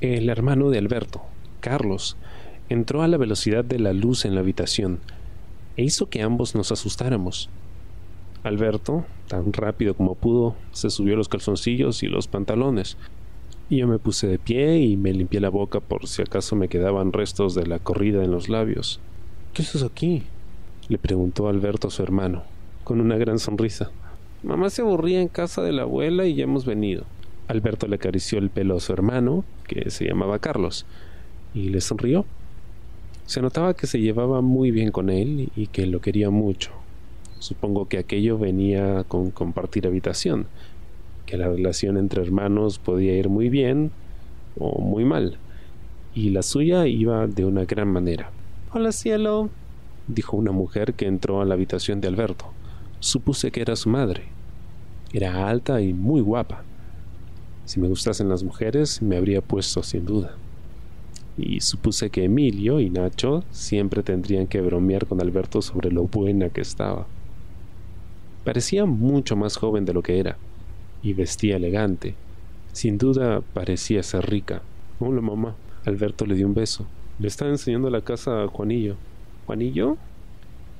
El hermano de Alberto, Carlos, entró a la velocidad de la luz en la habitación e hizo que ambos nos asustáramos. Alberto, tan rápido como pudo, se subió los calzoncillos y los pantalones, y yo me puse de pie y me limpié la boca por si acaso me quedaban restos de la corrida en los labios. ¿Qué es eso aquí? le preguntó Alberto a su hermano, con una gran sonrisa. Mamá se aburría en casa de la abuela y ya hemos venido. Alberto le acarició el pelo a su hermano, que se llamaba Carlos, y le sonrió. Se notaba que se llevaba muy bien con él y que lo quería mucho. Supongo que aquello venía con compartir habitación, que la relación entre hermanos podía ir muy bien o muy mal, y la suya iba de una gran manera. Hola cielo, dijo una mujer que entró a la habitación de Alberto. Supuse que era su madre. Era alta y muy guapa. Si me gustasen las mujeres, me habría puesto sin duda. Y supuse que Emilio y Nacho siempre tendrían que bromear con Alberto sobre lo buena que estaba. Parecía mucho más joven de lo que era, y vestía elegante. Sin duda parecía ser rica. Hola mamá. Alberto le dio un beso. Le estaba enseñando la casa a Juanillo. ¿Juanillo?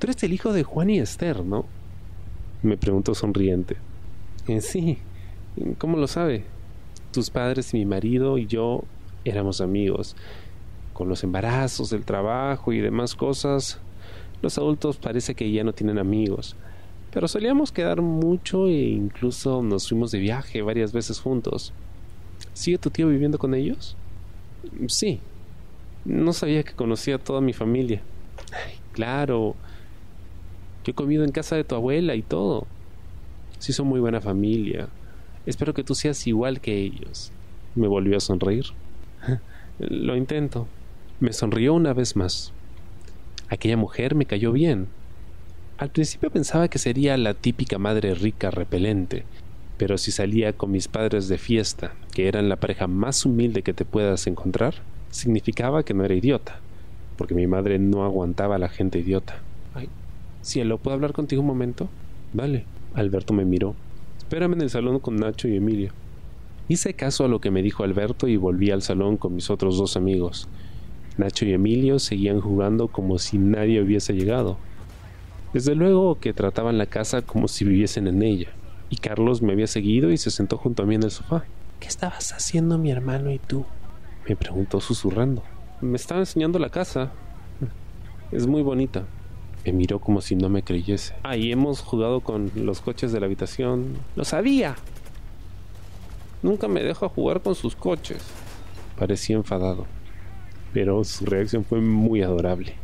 Tú eres el hijo de Juan y Esther, ¿no? Me preguntó sonriente. Eh, sí. ¿Cómo lo sabe? Tus padres y mi marido y yo éramos amigos. Con los embarazos, el trabajo y demás cosas, los adultos parece que ya no tienen amigos. Pero solíamos quedar mucho e incluso nos fuimos de viaje varias veces juntos. ¿Sigue tu tío viviendo con ellos? Sí. No sabía que conocía a toda mi familia. claro. Yo he comido en casa de tu abuela y todo. Sí son muy buena familia. Espero que tú seas igual que ellos. Me volvió a sonreír. Lo intento. Me sonrió una vez más. Aquella mujer me cayó bien. Al principio pensaba que sería la típica madre rica repelente, pero si salía con mis padres de fiesta, que eran la pareja más humilde que te puedas encontrar, significaba que no era idiota, porque mi madre no aguantaba a la gente idiota. Ay, cielo, ¿puedo hablar contigo un momento? Vale. Alberto me miró. Espérame en el salón con Nacho y Emilio. Hice caso a lo que me dijo Alberto y volví al salón con mis otros dos amigos. Nacho y Emilio seguían jugando como si nadie hubiese llegado. Desde luego que trataban la casa como si viviesen en ella, y Carlos me había seguido y se sentó junto a mí en el sofá. ¿Qué estabas haciendo mi hermano y tú? me preguntó susurrando. Me estaba enseñando la casa. Es muy bonita. Me miró como si no me creyese. Ah, y hemos jugado con los coches de la habitación. Lo sabía. Nunca me deja jugar con sus coches. Parecía enfadado, pero su reacción fue muy adorable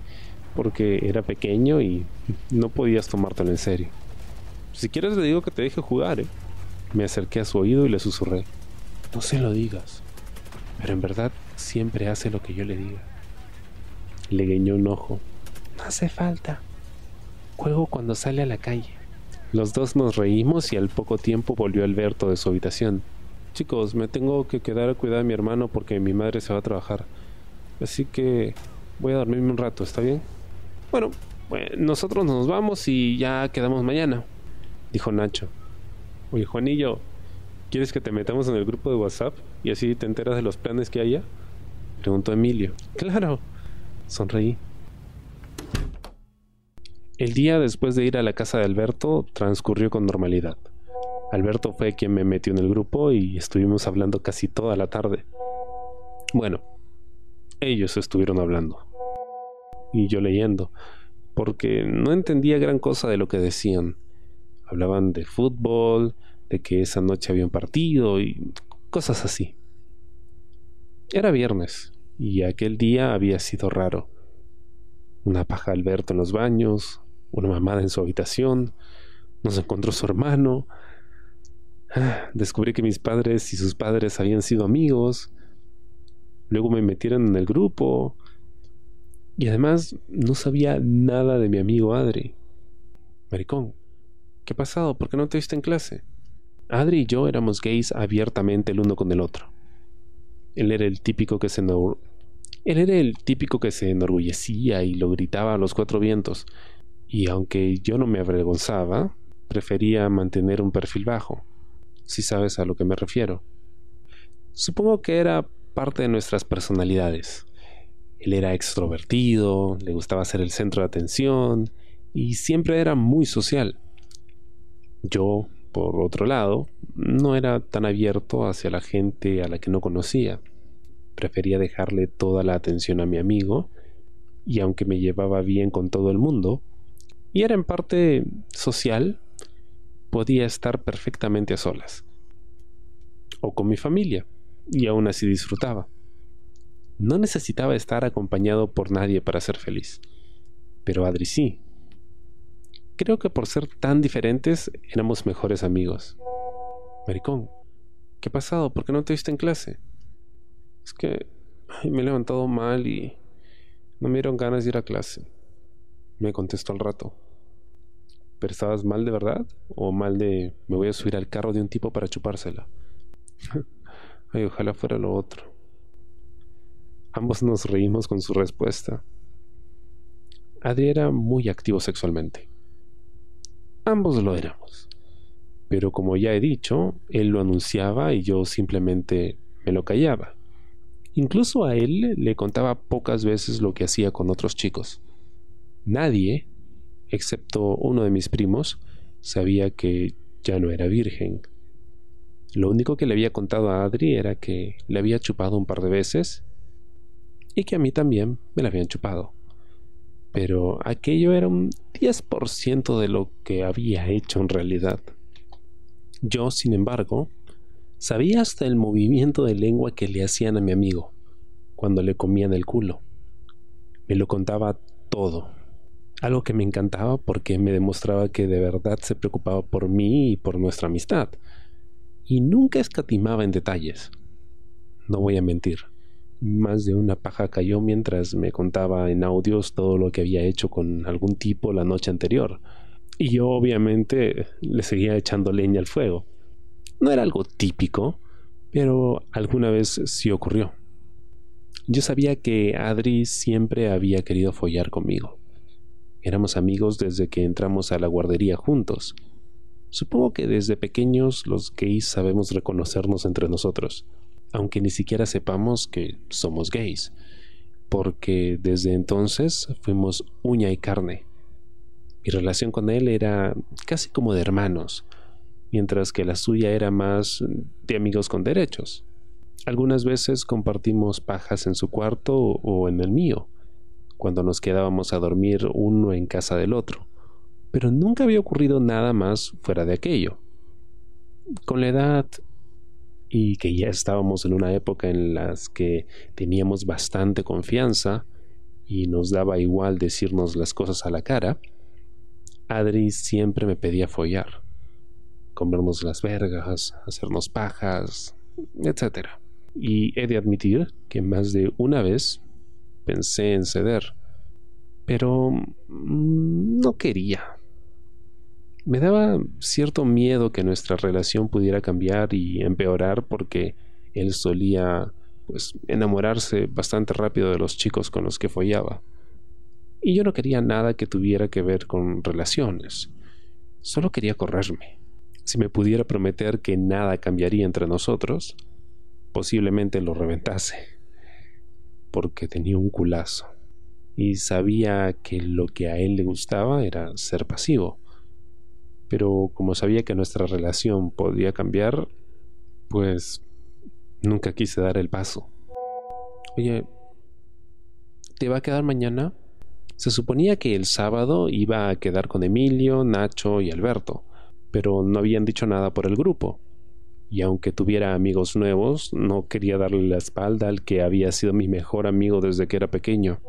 porque era pequeño y no podías tomártelo en serio. Si quieres le digo que te deje jugar, ¿eh? Me acerqué a su oído y le susurré. No se lo digas. Pero en verdad siempre hace lo que yo le diga. Le guiñó un ojo. No hace falta. Juego cuando sale a la calle. Los dos nos reímos y al poco tiempo volvió Alberto de su habitación. Chicos, me tengo que quedar a cuidar a mi hermano porque mi madre se va a trabajar. Así que voy a dormirme un rato, ¿está bien? Bueno, nosotros nos vamos y ya quedamos mañana, dijo Nacho. Oye, Juanillo, ¿quieres que te metamos en el grupo de WhatsApp y así te enteras de los planes que haya? Preguntó Emilio. Claro, sonreí. El día después de ir a la casa de Alberto transcurrió con normalidad. Alberto fue quien me metió en el grupo y estuvimos hablando casi toda la tarde. Bueno, ellos estuvieron hablando y yo leyendo, porque no entendía gran cosa de lo que decían. Hablaban de fútbol, de que esa noche había un partido y cosas así. Era viernes y aquel día había sido raro. Una paja Alberto en los baños, una mamada en su habitación, nos encontró su hermano. Descubrí que mis padres y sus padres habían sido amigos. Luego me metieron en el grupo. Y además no sabía nada de mi amigo Adri. Maricón, ¿qué ha pasado? ¿Por qué no te viste en clase? Adri y yo éramos gays abiertamente el uno con el otro. Él era el típico que se él era el típico que se enorgullecía y lo gritaba a los cuatro vientos, y aunque yo no me avergonzaba, prefería mantener un perfil bajo, si sabes a lo que me refiero. Supongo que era parte de nuestras personalidades. Él era extrovertido, le gustaba ser el centro de atención y siempre era muy social. Yo, por otro lado, no era tan abierto hacia la gente a la que no conocía. Prefería dejarle toda la atención a mi amigo y aunque me llevaba bien con todo el mundo, y era en parte social, podía estar perfectamente a solas. O con mi familia, y aún así disfrutaba. No necesitaba estar acompañado por nadie para ser feliz. Pero Adri sí. Creo que por ser tan diferentes éramos mejores amigos. Maricón, ¿qué ha pasado? ¿Por qué no te viste en clase? Es que me he levantado mal y no me dieron ganas de ir a clase. Me contestó al rato. ¿Pero estabas mal de verdad? ¿O mal de me voy a subir al carro de un tipo para chupársela? Ay, ojalá fuera lo otro. Ambos nos reímos con su respuesta. Adri era muy activo sexualmente. Ambos lo éramos. Pero como ya he dicho, él lo anunciaba y yo simplemente me lo callaba. Incluso a él le contaba pocas veces lo que hacía con otros chicos. Nadie, excepto uno de mis primos, sabía que ya no era virgen. Lo único que le había contado a Adri era que le había chupado un par de veces y que a mí también me la habían chupado. Pero aquello era un 10% de lo que había hecho en realidad. Yo, sin embargo, Sabía hasta el movimiento de lengua que le hacían a mi amigo cuando le comían el culo. Me lo contaba todo. Algo que me encantaba porque me demostraba que de verdad se preocupaba por mí y por nuestra amistad. Y nunca escatimaba en detalles. No voy a mentir. Más de una paja cayó mientras me contaba en audios todo lo que había hecho con algún tipo la noche anterior. Y yo obviamente le seguía echando leña al fuego. No era algo típico, pero alguna vez sí ocurrió. Yo sabía que Adri siempre había querido follar conmigo. Éramos amigos desde que entramos a la guardería juntos. Supongo que desde pequeños los gays sabemos reconocernos entre nosotros, aunque ni siquiera sepamos que somos gays, porque desde entonces fuimos uña y carne. Mi relación con él era casi como de hermanos, mientras que la suya era más de amigos con derechos. Algunas veces compartimos pajas en su cuarto o en el mío, cuando nos quedábamos a dormir uno en casa del otro, pero nunca había ocurrido nada más fuera de aquello. Con la edad y que ya estábamos en una época en la que teníamos bastante confianza y nos daba igual decirnos las cosas a la cara, Adri siempre me pedía follar comernos las vergas, hacernos pajas, etc. Y he de admitir que más de una vez pensé en ceder, pero mm, no quería. Me daba cierto miedo que nuestra relación pudiera cambiar y empeorar porque él solía pues enamorarse bastante rápido de los chicos con los que follaba. Y yo no quería nada que tuviera que ver con relaciones. Solo quería correrme. Si me pudiera prometer que nada cambiaría entre nosotros, posiblemente lo reventase, porque tenía un culazo y sabía que lo que a él le gustaba era ser pasivo. Pero como sabía que nuestra relación podía cambiar, pues nunca quise dar el paso. Oye, ¿te va a quedar mañana? Se suponía que el sábado iba a quedar con Emilio, Nacho y Alberto pero no habían dicho nada por el grupo. Y aunque tuviera amigos nuevos, no quería darle la espalda al que había sido mi mejor amigo desde que era pequeño.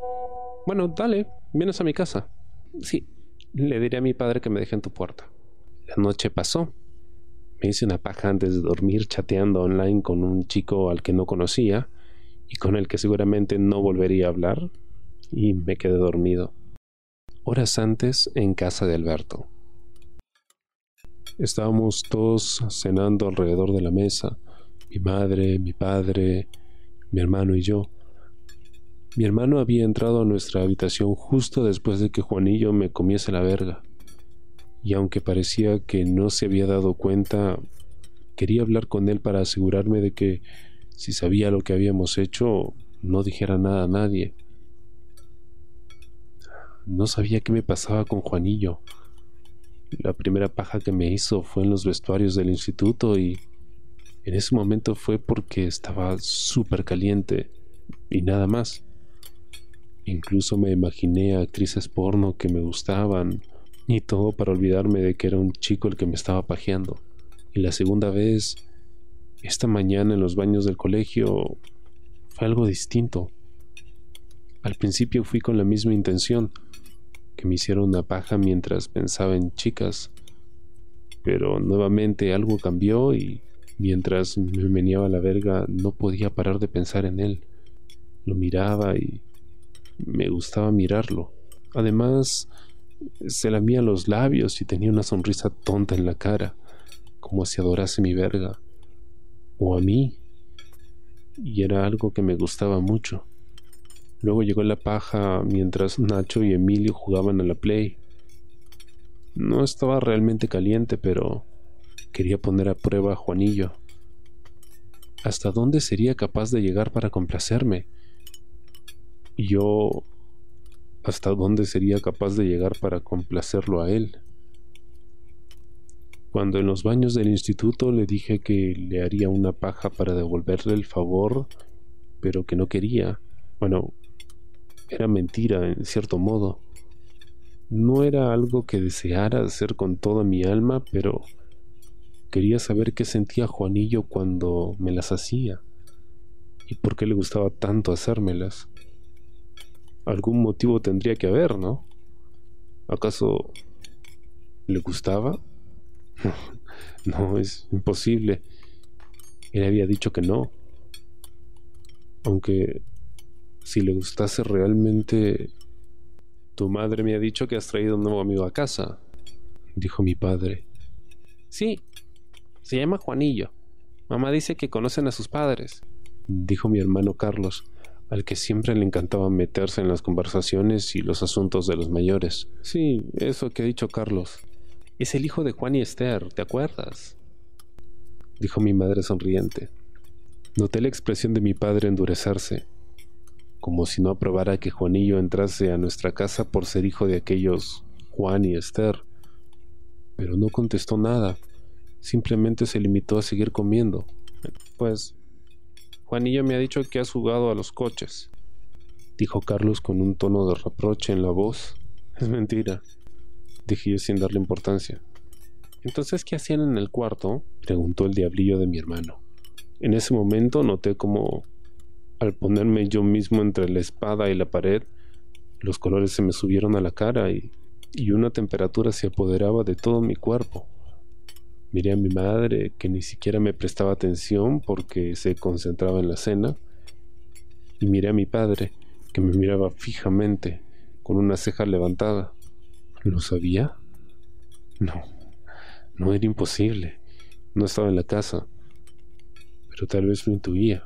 Bueno, dale, vienes a mi casa. Sí, le diré a mi padre que me deje en tu puerta. La noche pasó. Me hice una paja antes de dormir chateando online con un chico al que no conocía y con el que seguramente no volvería a hablar y me quedé dormido. Horas antes en casa de Alberto. Estábamos todos cenando alrededor de la mesa, mi madre, mi padre, mi hermano y yo. Mi hermano había entrado a nuestra habitación justo después de que Juanillo me comiese la verga. Y aunque parecía que no se había dado cuenta, quería hablar con él para asegurarme de que si sabía lo que habíamos hecho, no dijera nada a nadie. No sabía qué me pasaba con Juanillo. La primera paja que me hizo fue en los vestuarios del instituto y en ese momento fue porque estaba súper caliente y nada más. Incluso me imaginé a actrices porno que me gustaban y todo para olvidarme de que era un chico el que me estaba pajeando. Y la segunda vez, esta mañana en los baños del colegio, fue algo distinto. Al principio fui con la misma intención, que me hicieron una paja mientras pensaba en chicas, pero nuevamente algo cambió y mientras me meneaba la verga no podía parar de pensar en él. Lo miraba y me gustaba mirarlo. Además, se lamía los labios y tenía una sonrisa tonta en la cara, como si adorase mi verga, o a mí, y era algo que me gustaba mucho. Luego llegó la paja mientras Nacho y Emilio jugaban a la Play. No estaba realmente caliente, pero quería poner a prueba a Juanillo. ¿Hasta dónde sería capaz de llegar para complacerme? Yo hasta dónde sería capaz de llegar para complacerlo a él. Cuando en los baños del instituto le dije que le haría una paja para devolverle el favor, pero que no quería, bueno, era mentira en cierto modo. No era algo que deseara hacer con toda mi alma, pero quería saber qué sentía Juanillo cuando me las hacía y por qué le gustaba tanto hacérmelas algún motivo tendría que haber, ¿no? ¿Acaso le gustaba? no, es imposible. Él había dicho que no. Aunque si le gustase realmente... Tu madre me ha dicho que has traído un nuevo amigo a casa, dijo mi padre. Sí, se llama Juanillo. Mamá dice que conocen a sus padres, dijo mi hermano Carlos, al que siempre le encantaba meterse en las conversaciones y los asuntos de los mayores. Sí, eso que ha dicho Carlos. Es el hijo de Juan y Esther, ¿te acuerdas? dijo mi madre sonriente. Noté la expresión de mi padre endurecerse, como si no aprobara que Juanillo entrase a nuestra casa por ser hijo de aquellos Juan y Esther. Pero no contestó nada, simplemente se limitó a seguir comiendo. Pues Juanillo me ha dicho que has jugado a los coches, dijo Carlos con un tono de reproche en la voz. Es mentira, dije yo sin darle importancia. Entonces, ¿qué hacían en el cuarto? preguntó el diablillo de mi hermano. En ese momento noté como, al ponerme yo mismo entre la espada y la pared, los colores se me subieron a la cara y, y una temperatura se apoderaba de todo mi cuerpo. Miré a mi madre, que ni siquiera me prestaba atención porque se concentraba en la cena. Y miré a mi padre, que me miraba fijamente, con una ceja levantada. ¿Lo sabía? No, no era imposible. No estaba en la casa. Pero tal vez lo intuía.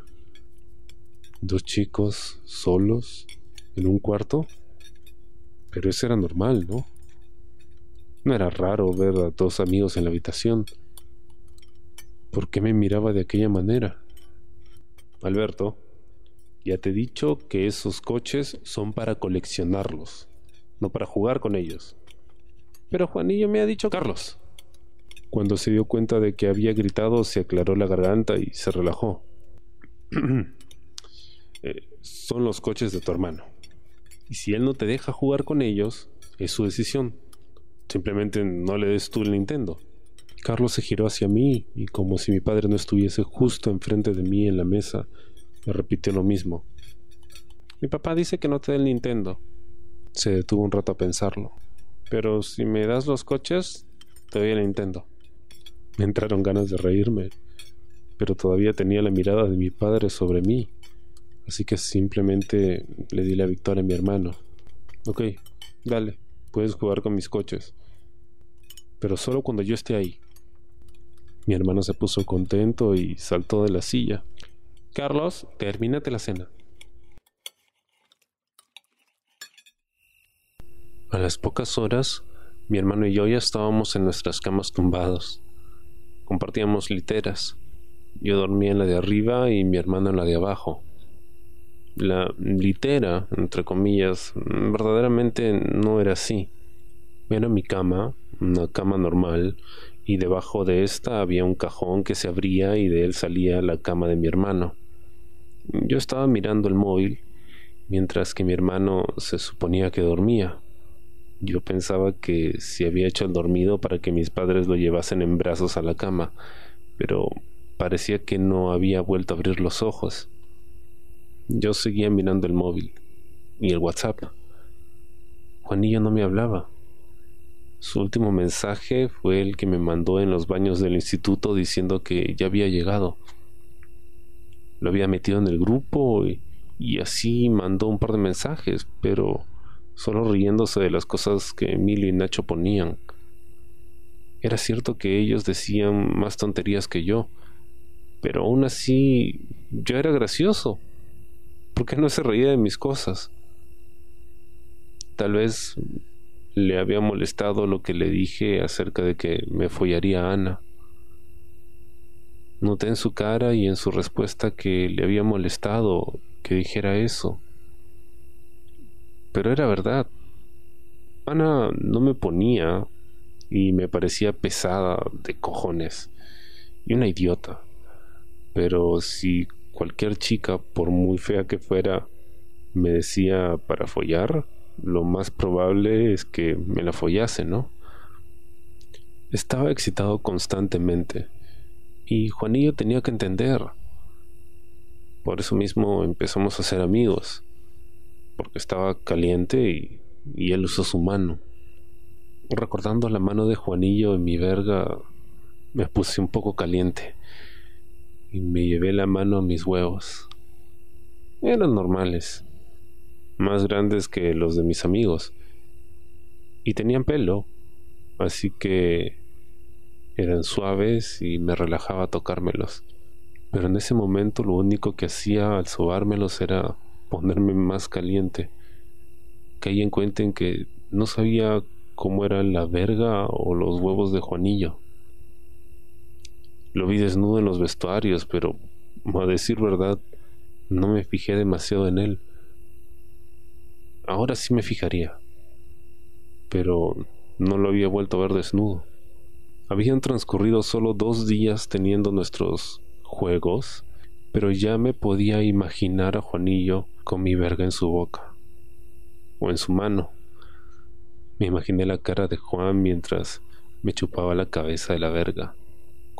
Dos chicos solos en un cuarto. Pero eso era normal, ¿no? No era raro ver a dos amigos en la habitación. ¿Por qué me miraba de aquella manera? Alberto, ya te he dicho que esos coches son para coleccionarlos, no para jugar con ellos. Pero Juanillo me ha dicho Carlos. Cuando se dio cuenta de que había gritado, se aclaró la garganta y se relajó. Son los coches de tu hermano. Y si él no te deja jugar con ellos, es su decisión. Simplemente no le des tú el Nintendo. Carlos se giró hacia mí y como si mi padre no estuviese justo enfrente de mí en la mesa, me repitió lo mismo. Mi papá dice que no te dé el Nintendo. Se detuvo un rato a pensarlo. Pero si me das los coches, te doy el Nintendo. Me entraron ganas de reírme, pero todavía tenía la mirada de mi padre sobre mí, así que simplemente le di la victoria a mi hermano. Ok, dale, puedes jugar con mis coches pero solo cuando yo esté ahí. Mi hermano se puso contento y saltó de la silla. Carlos, termínate la cena. A las pocas horas, mi hermano y yo ya estábamos en nuestras camas tumbados. Compartíamos literas, Yo dormía en la de arriba y mi hermano en la de abajo. La litera, entre comillas, verdaderamente no era así. Era mi cama, una cama normal, y debajo de esta había un cajón que se abría y de él salía la cama de mi hermano. Yo estaba mirando el móvil, mientras que mi hermano se suponía que dormía. Yo pensaba que se había hecho el dormido para que mis padres lo llevasen en brazos a la cama, pero parecía que no había vuelto a abrir los ojos. Yo seguía mirando el móvil y el WhatsApp. Juanillo no me hablaba. Su último mensaje fue el que me mandó en los baños del instituto diciendo que ya había llegado. Lo había metido en el grupo y, así mandó un par de mensajes, pero solo riéndose de las cosas que Emilio y Nacho ponían. Era cierto que ellos decían más tonterías que yo, pero aún así yo era gracioso. ¿Por qué no se reía de mis cosas? Tal vez le había molestado lo que le dije acerca de que me follaría Ana. Noté en su cara y en su respuesta que le había molestado que dijera eso. Pero era verdad. Ana no me ponía y me parecía pesada de cojones y una idiota. Pero si cualquier chica, por muy fea que fuera, me decía para follar, lo más probable es que me la follase, ¿no? Estaba excitado constantemente y Juanillo tenía que entender. Por eso mismo empezamos a ser amigos, porque estaba caliente y, y él usó su mano. Recordando la mano de Juanillo en mi verga, me puse un poco caliente y me llevé la mano a mis huevos. Eran normales, más grandes que los de mis amigos. Y tenían pelo, así que eran suaves y me relajaba tocármelos. Pero en ese momento lo único que hacía al sobármelos era ponerme más caliente. Caí en cuenta en que no sabía cómo era la verga o los huevos de Juanillo. Lo vi desnudo en los vestuarios, pero a decir verdad, no me fijé demasiado en él. Ahora sí me fijaría. Pero no lo había vuelto a ver desnudo. Habían transcurrido solo dos días teniendo nuestros juegos, pero ya me podía imaginar a Juanillo con mi verga en su boca o en su mano. Me imaginé la cara de Juan mientras me chupaba la cabeza de la verga,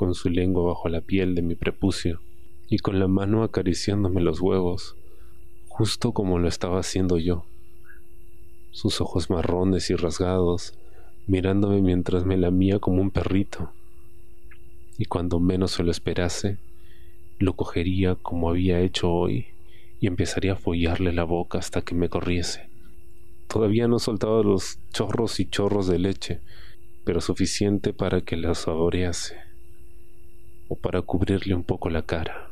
con su lengua bajo la piel de mi prepucio y con la mano acariciándome los huevos, justo como lo estaba haciendo yo sus ojos marrones y rasgados, mirándome mientras me lamía como un perrito. Y cuando menos se lo esperase, lo cogería como había hecho hoy y empezaría a follarle la boca hasta que me corriese. Todavía no soltaba los chorros y chorros de leche, pero suficiente para que la saborease o para cubrirle un poco la cara.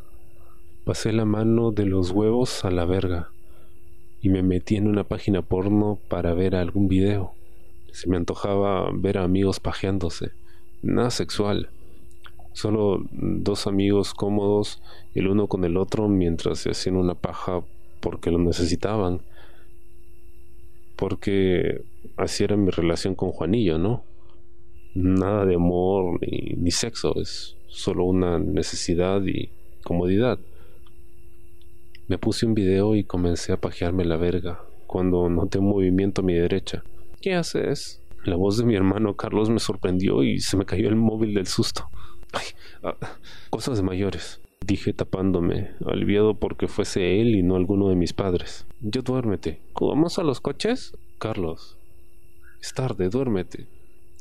Pasé la mano de los huevos a la verga y me metí en una página porno para ver algún video. Se me antojaba ver a amigos pajeándose. Nada sexual. Solo dos amigos cómodos, el uno con el otro, mientras se hacían una paja porque lo necesitaban. Porque así era mi relación con Juanillo, ¿no? Nada de amor ni, ni sexo, es solo una necesidad y comodidad. Me puse un video y comencé a pajearme la verga, cuando noté un movimiento a mi derecha. ¿Qué haces? La voz de mi hermano Carlos me sorprendió y se me cayó el móvil del susto. Ah, cosas de mayores, dije tapándome, aliviado porque fuese él y no alguno de mis padres. Yo duérmete. ¿Vamos a los coches? Carlos. Es tarde, duérmete.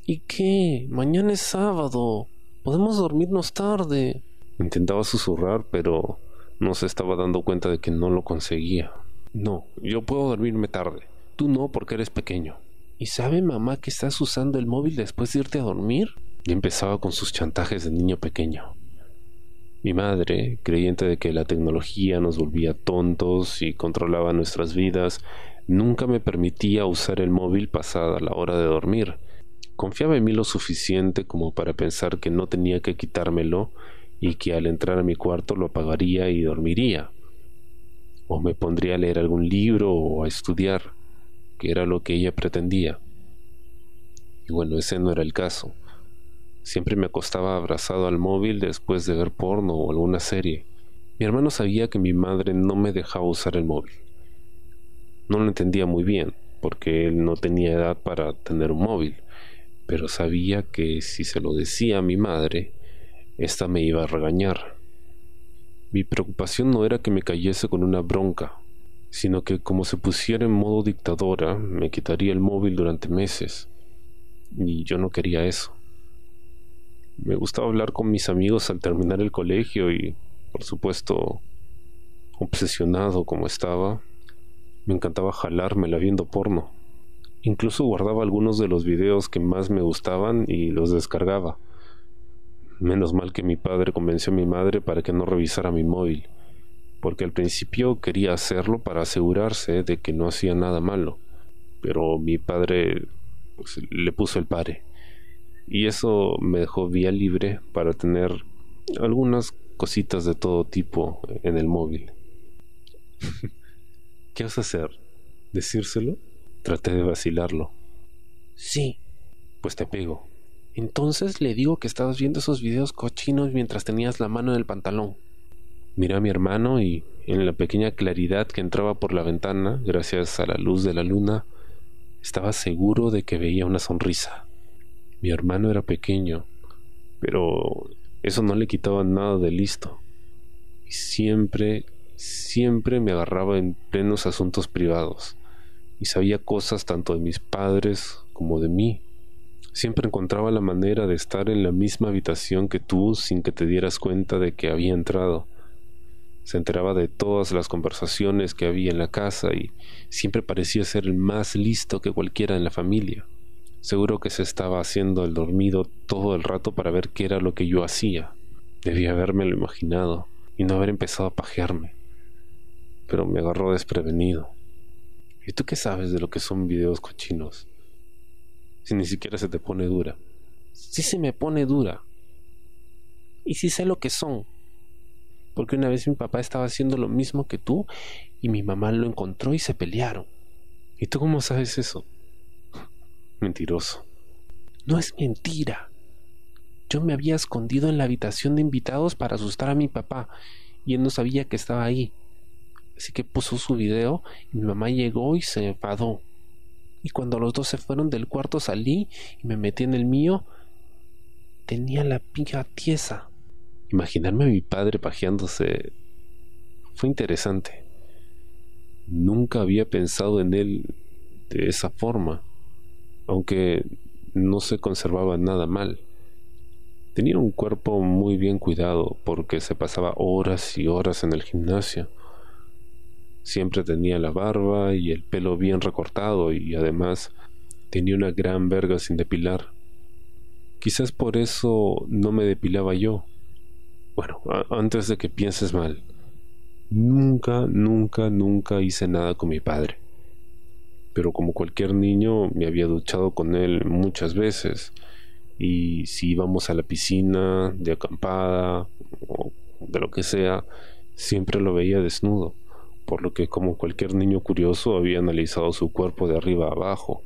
¿Y qué? Mañana es sábado. Podemos dormirnos tarde. Intentaba susurrar, pero no se estaba dando cuenta de que no lo conseguía. No, yo puedo dormirme tarde. Tú no porque eres pequeño. ¿Y sabe mamá que estás usando el móvil después de irte a dormir? Y empezaba con sus chantajes de niño pequeño. Mi madre, creyente de que la tecnología nos volvía tontos y controlaba nuestras vidas, nunca me permitía usar el móvil pasada la hora de dormir. Confiaba en mí lo suficiente como para pensar que no tenía que quitármelo y que al entrar a mi cuarto lo apagaría y dormiría. O me pondría a leer algún libro o a estudiar, que era lo que ella pretendía. Y bueno, ese no era el caso. Siempre me acostaba abrazado al móvil después de ver porno o alguna serie. Mi hermano sabía que mi madre no me dejaba usar el móvil. No lo entendía muy bien, porque él no tenía edad para tener un móvil, pero sabía que si se lo decía a mi madre, ésta me iba a regañar. Mi preocupación no era que me cayese con una bronca, sino que como se pusiera en modo dictadora, me quitaría el móvil durante meses. Y yo no quería eso. Me gustaba hablar con mis amigos al terminar el colegio y, por supuesto, obsesionado como estaba, me encantaba jalármela viendo porno. Incluso guardaba algunos de los videos que más me gustaban y los descargaba. Menos mal que mi padre convenció a mi madre para que no revisara mi móvil, porque al principio quería hacerlo para asegurarse de que no hacía nada malo, pero mi padre pues, le puso el pare. Y eso me dejó vía libre para tener algunas cositas de todo tipo en el móvil. ¿Qué vas a hacer? ¿Decírselo? Traté de vacilarlo. Sí. Pues te pego. Entonces le digo que estabas viendo esos videos cochinos mientras tenías la mano en el pantalón. Miré a mi hermano y, en la pequeña claridad que entraba por la ventana, gracias a la luz de la luna, estaba seguro de que veía una sonrisa. Mi hermano era pequeño, pero eso no le quitaba nada de listo. Y siempre siempre me agarraba en plenos asuntos privados y sabía cosas tanto de mis padres como de mí. Siempre encontraba la manera de estar en la misma habitación que tú sin que te dieras cuenta de que había entrado. Se enteraba de todas las conversaciones que había en la casa y siempre parecía ser el más listo que cualquiera en la familia. Seguro que se estaba haciendo el dormido todo el rato para ver qué era lo que yo hacía. Debía habérmelo imaginado y no haber empezado a pajearme pero me agarró desprevenido. ¿Y tú qué sabes de lo que son videos cochinos? Si ni siquiera se te pone dura. Sí se me pone dura. Y sí sé lo que son. Porque una vez mi papá estaba haciendo lo mismo que tú y mi mamá lo encontró y se pelearon. ¿Y tú cómo sabes eso? Mentiroso. No es mentira. Yo me había escondido en la habitación de invitados para asustar a mi papá y él no sabía que estaba ahí. Así que puso su video y mi mamá llegó y se enfadó. Y cuando los dos se fueron del cuarto salí y me metí en el mío. Tenía la pica tiesa. Imaginarme a mi padre pajeándose fue interesante. Nunca había pensado en él de esa forma, aunque no se conservaba nada mal. Tenía un cuerpo muy bien cuidado porque se pasaba horas y horas en el gimnasio. Siempre tenía la barba y el pelo bien recortado y además tenía una gran verga sin depilar. Quizás por eso no me depilaba yo. Bueno, antes de que pienses mal, nunca, nunca, nunca hice nada con mi padre. Pero como cualquier niño me había duchado con él muchas veces y si íbamos a la piscina de acampada o de lo que sea, siempre lo veía desnudo por lo que como cualquier niño curioso había analizado su cuerpo de arriba a abajo.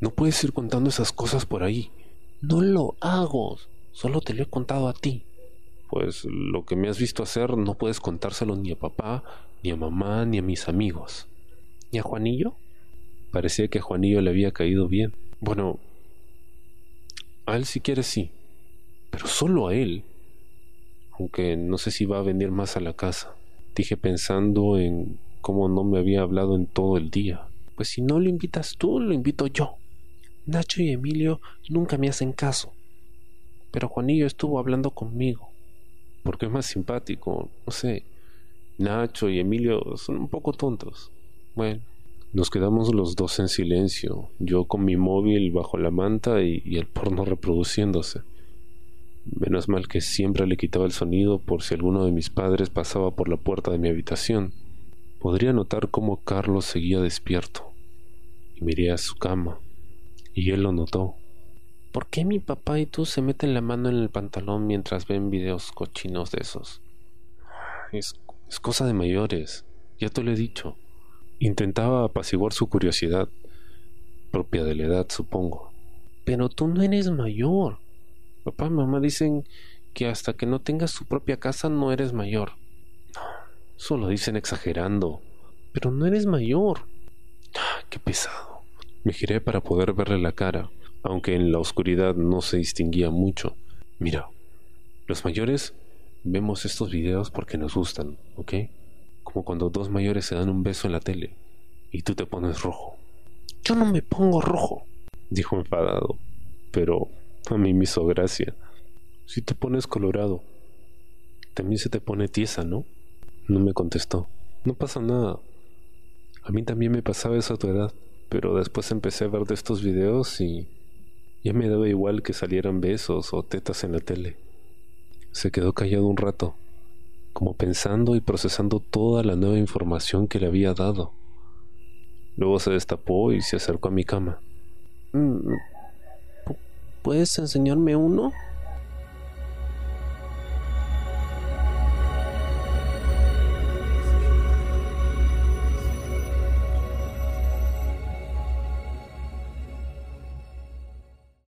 No puedes ir contando esas cosas por ahí. No lo hago, solo te lo he contado a ti. Pues lo que me has visto hacer no puedes contárselo ni a papá, ni a mamá, ni a mis amigos. ¿Y a Juanillo? Parecía que a Juanillo le había caído bien. Bueno, a él si quieres sí, pero solo a él. Aunque no sé si va a venir más a la casa dije pensando en cómo no me había hablado en todo el día. Pues si no lo invitas tú, lo invito yo. Nacho y Emilio nunca me hacen caso. Pero Juanillo estuvo hablando conmigo. Porque es más simpático, no sé. Nacho y Emilio son un poco tontos. Bueno, nos quedamos los dos en silencio, yo con mi móvil bajo la manta y, y el porno reproduciéndose. Menos mal que siempre le quitaba el sonido por si alguno de mis padres pasaba por la puerta de mi habitación. Podría notar cómo Carlos seguía despierto. Y miré a su cama. Y él lo notó. ¿por qué mi papá y tú se meten la mano en el pantalón mientras ven videos cochinos de esos? Es, es cosa de mayores, ya te lo he dicho. Intentaba apaciguar su curiosidad, propia de la edad, supongo. Pero tú no eres mayor. Papá y mamá dicen que hasta que no tengas tu propia casa no eres mayor. Eso lo dicen exagerando. Pero no eres mayor. Ah, qué pesado. Me giré para poder verle la cara, aunque en la oscuridad no se distinguía mucho. Mira, los mayores vemos estos videos porque nos gustan, ¿ok? como cuando dos mayores se dan un beso en la tele y tú te pones rojo. Yo no me pongo rojo, dijo enfadado, pero a mí me hizo gracia. Si te pones colorado, también se te pone tiesa, ¿no? No me contestó. No pasa nada. A mí también me pasaba eso a tu edad, pero después empecé a ver de estos videos y ya me daba igual que salieran besos o tetas en la tele. Se quedó callado un rato, como pensando y procesando toda la nueva información que le había dado. Luego se destapó y se acercó a mi cama. ¿Puedes enseñarme uno?